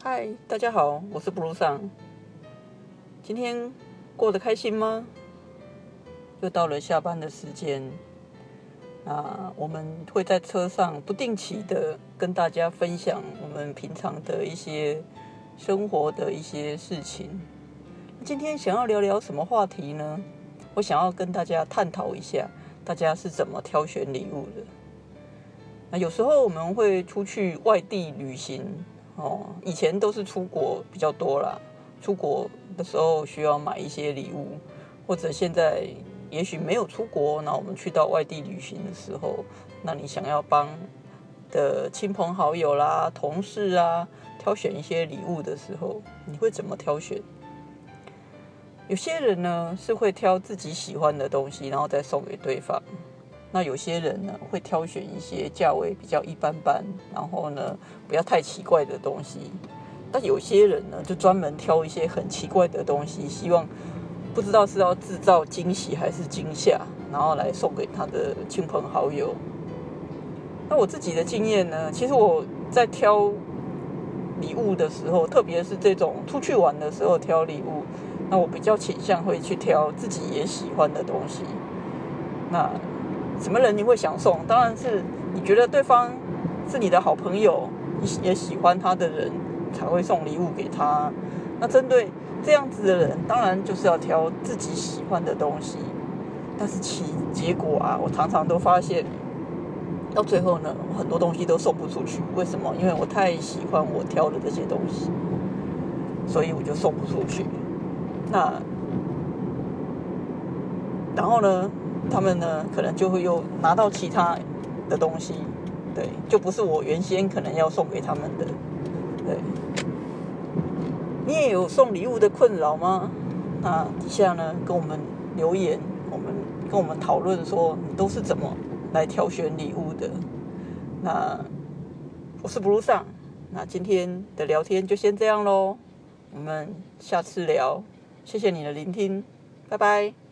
嗨，大家好，我是布鲁桑。今天过得开心吗？又到了下班的时间，啊，我们会在车上不定期的跟大家分享我们平常的一些生活的一些事情。今天想要聊聊什么话题呢？我想要跟大家探讨一下，大家是怎么挑选礼物的。那有时候我们会出去外地旅行。哦，以前都是出国比较多啦，出国的时候需要买一些礼物，或者现在也许没有出国，那我们去到外地旅行的时候，那你想要帮的亲朋好友啦、同事啊挑选一些礼物的时候，你会怎么挑选？有些人呢是会挑自己喜欢的东西，然后再送给对方。那有些人呢会挑选一些价位比较一般般，然后呢不要太奇怪的东西。但有些人呢就专门挑一些很奇怪的东西，希望不知道是要制造惊喜还是惊吓，然后来送给他的亲朋好友。那我自己的经验呢，其实我在挑礼物的时候，特别是这种出去玩的时候挑礼物，那我比较倾向会去挑自己也喜欢的东西。那什么人你会想送？当然是你觉得对方是你的好朋友，也喜欢他的人才会送礼物给他。那针对这样子的人，当然就是要挑自己喜欢的东西。但是其结果啊，我常常都发现，到最后呢，很多东西都送不出去。为什么？因为我太喜欢我挑的这些东西，所以我就送不出去。那然后呢？他们呢，可能就会又拿到其他的东西，对，就不是我原先可能要送给他们的，对。你也有送礼物的困扰吗？那底下呢，跟我们留言，我们跟我们讨论说，你都是怎么来挑选礼物的？那我是 Blue 上，那今天的聊天就先这样喽，我们下次聊，谢谢你的聆听，拜拜。